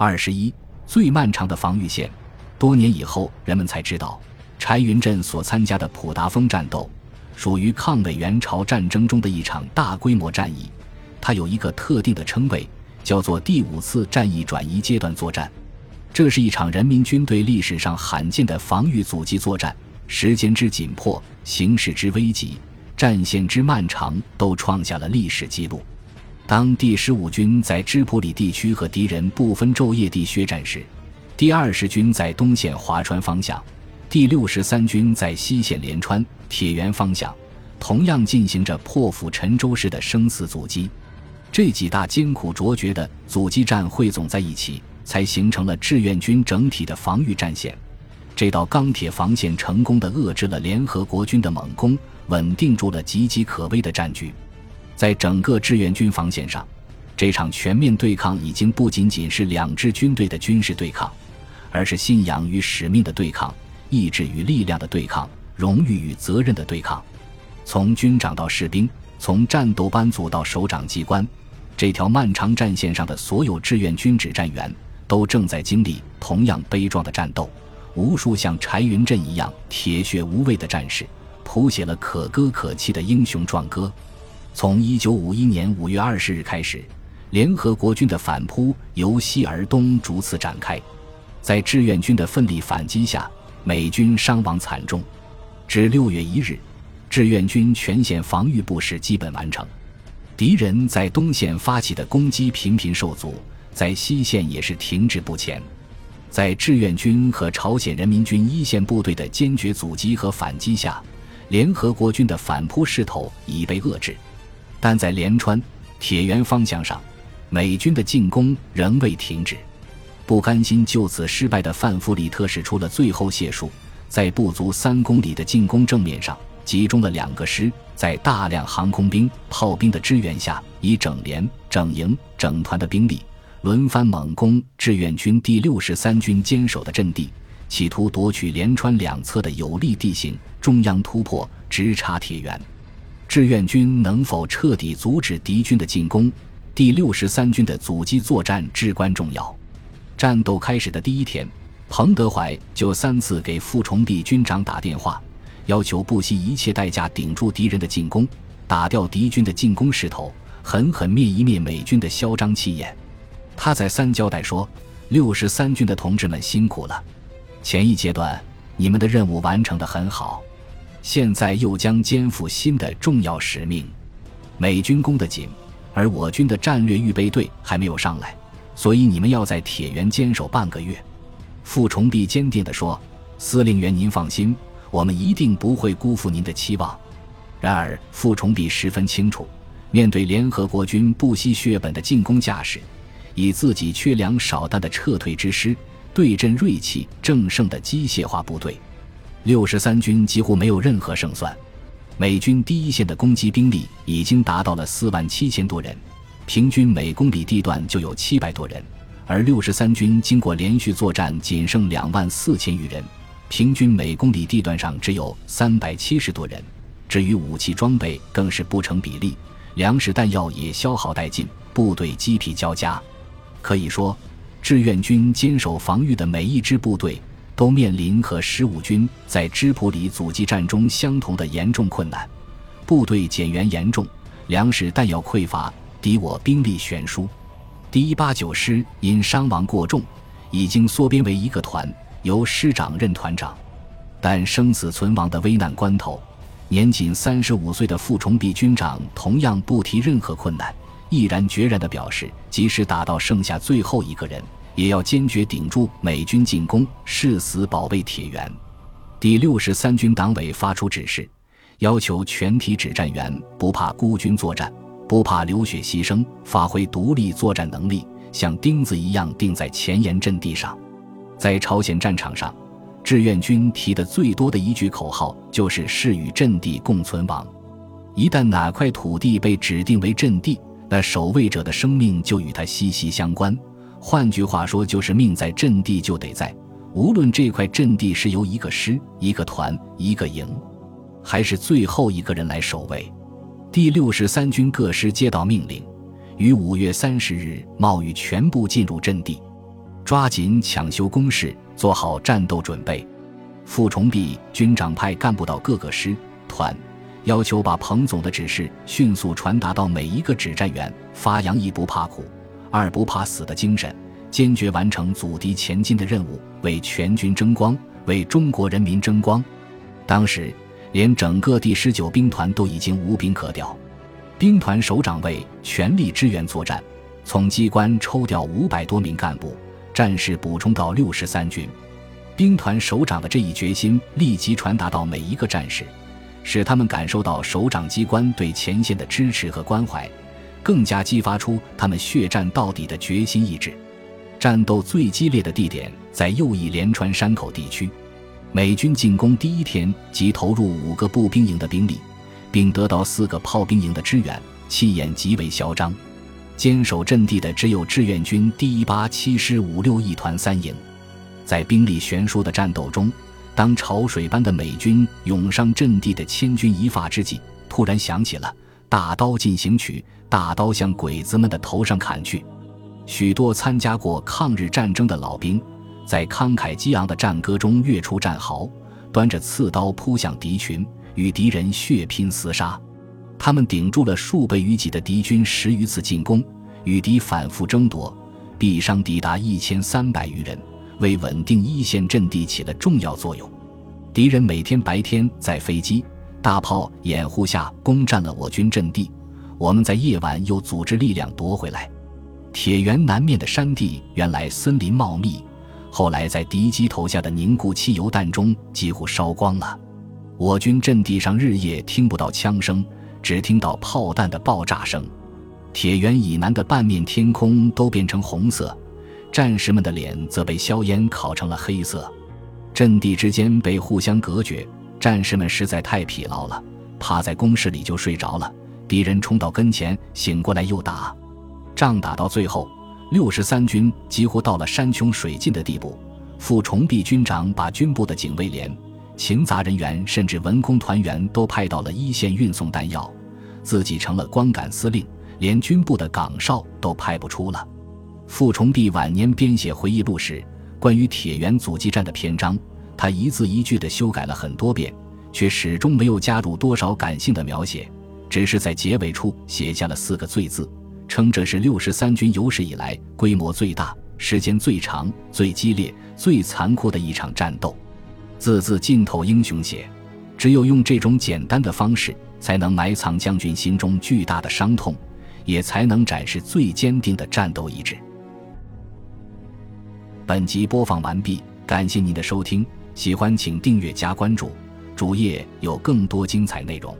二十一，最漫长的防御线。多年以后，人们才知道，柴云振所参加的普达峰战斗，属于抗美援朝战争中的一场大规模战役。它有一个特定的称谓，叫做第五次战役转移阶段作战。这是一场人民军队历史上罕见的防御阻击作战，时间之紧迫，形势之危急，战线之漫长，都创下了历史记录。当第十五军在芝普里地区和敌人不分昼夜地血战时，第二十军在东线华川方向，第六十三军在西线连川、铁原方向，同样进行着破釜沉舟式的生死阻击。这几大艰苦卓绝的阻击战汇总在一起，才形成了志愿军整体的防御战线。这道钢铁防线成功的遏制了联合国军的猛攻，稳定住了岌岌可危的战局。在整个志愿军防线上，这场全面对抗已经不仅仅是两支军队的军事对抗。而是信仰与使命的对抗，意志与力量的对抗，荣誉与责任的对抗。从军长到士兵，从战斗班组到首长机关，这条漫长战线上的所有志愿军指战员都正在经历同样悲壮的战斗。无数像柴云振一样铁血无畏的战士，谱写了可歌可泣的英雄壮歌。从一九五一年五月二十日开始，联合国军的反扑由西而东逐次展开。在志愿军的奋力反击下，美军伤亡惨重。至六月一日，志愿军全线防御布势基本完成。敌人在东线发起的攻击频频受阻，在西线也是停滞不前。在志愿军和朝鲜人民军一线部队的坚决阻击和反击下，联合国军的反扑势头已被遏制。但在连川、铁原方向上，美军的进攻仍未停止。不甘心就此失败的范弗里特使出了最后解数，在不足三公里的进攻正面上集中了两个师，在大量航空兵、炮兵的支援下，以整连、整营、整团的兵力轮番猛攻志愿军第六十三军坚守的阵地，企图夺取连川两侧的有利地形，中央突破，直插铁原。志愿军能否彻底阻止敌军的进攻？第六十三军的阻击作战至关重要。战斗开始的第一天，彭德怀就三次给傅崇碧军长打电话，要求不惜一切代价顶住敌人的进攻，打掉敌军的进攻势头，狠狠灭一灭美军的嚣张气焰。他再三交代说：“六十三军的同志们辛苦了，前一阶段你们的任务完成的很好，现在又将肩负新的重要使命。美军攻得紧，而我军的战略预备队还没有上来。”所以你们要在铁原坚守半个月，傅崇碧坚定地说：“司令员，您放心，我们一定不会辜负您的期望。”然而，傅崇碧十分清楚，面对联合国军不惜血本的进攻架势，以自己缺粮少弹的撤退之师对阵锐气正盛的机械化部队，六十三军几乎没有任何胜算。美军第一线的攻击兵力已经达到了四万七千多人。平均每公里地段就有七百多人，而六十三军经过连续作战仅剩两万四千余人，平均每公里地段上只有三百七十多人。至于武器装备更是不成比例，粮食弹药也消耗殆尽，部队鸡皮交加。可以说，志愿军坚守防御的每一支部队都面临和十五军在芝普里阻击战中相同的严重困难：部队减员严重，粮食弹药匮乏。敌我兵力悬殊，第一八九师因伤亡过重，已经缩编为一个团，由师长任团长。但生死存亡的危难关头，年仅三十五岁的傅崇碧军长同样不提任何困难，毅然决然地表示，即使打到剩下最后一个人，也要坚决顶住美军进攻，誓死保卫铁原。第六十三军党委发出指示，要求全体指战员不怕孤军作战。不怕流血牺牲，发挥独立作战能力，像钉子一样钉在前沿阵地上。在朝鲜战场上，志愿军提的最多的一句口号就是“誓与阵地共存亡”。一旦哪块土地被指定为阵地，那守卫者的生命就与它息息相关。换句话说，就是命在阵地就得在，无论这块阵地是由一个师、一个团、一个营，还是最后一个人来守卫。第六十三军各师接到命令，于五月三十日冒雨全部进入阵地。抓紧抢修工事，做好战斗准备。傅崇碧军长派干部到各个师团，要求把彭总的指示迅速传达到每一个指战员，发扬一不怕苦、二不怕死的精神，坚决完成阻敌前进的任务，为全军争光，为中国人民争光。当时，连整个第十九兵团都已经无兵可调，兵团首长为全力支援作战，从机关抽调五百多名干部，战士补充到六十三军。兵团首长的这一决心立即传达到每一个战士，使他们感受到首长机关对前线的支持和关怀，更加激发出他们血战到底的决心意志。战斗最激烈的地点在右翼连川山口地区，美军进攻第一天即投入五个步兵营的兵力，并得到四个炮兵营的支援，气焰极为嚣张。坚守阵地的只有志愿军第一八七师五六一团三营。在兵力悬殊的战斗中，当潮水般的美军涌上阵地的千钧一发之际，突然响起了“大刀进行曲”，大刀向鬼子们的头上砍去。许多参加过抗日战争的老兵，在慷慨激昂的战歌中跃出战壕，端着刺刀扑向敌群，与敌人血拼厮杀。他们顶住了数倍于己的敌军十余次进攻，与敌反复争夺，毙伤抵达一千三百余人。为稳定一线阵地起了重要作用。敌人每天白天在飞机、大炮掩护下攻占了我军阵地，我们在夜晚又组织力量夺回来。铁原南面的山地原来森林茂密，后来在敌机投下的凝固汽油弹中几乎烧光了。我军阵地上日夜听不到枪声，只听到炮弹的爆炸声。铁原以南的半面天空都变成红色。战士们的脸则被硝烟烤成了黑色，阵地之间被互相隔绝。战士们实在太疲劳了，趴在工事里就睡着了。敌人冲到跟前，醒过来又打。仗打到最后，六十三军几乎到了山穷水尽的地步。傅崇碧军长把军部的警卫连、勤杂人员甚至文工团员都派到了一线运送弹药，自己成了光杆司令，连军部的岗哨都派不出了。傅崇碧晚年编写回忆录时，关于铁原阻击战的篇章，他一字一句地修改了很多遍，却始终没有加入多少感性的描写，只是在结尾处写下了四个“最”字，称这是六十三军有史以来规模最大、时间最长、最激烈、最残酷的一场战斗，字字浸透英雄血。只有用这种简单的方式，才能埋藏将军心中巨大的伤痛，也才能展示最坚定的战斗意志。本集播放完毕，感谢您的收听，喜欢请订阅加关注，主页有更多精彩内容。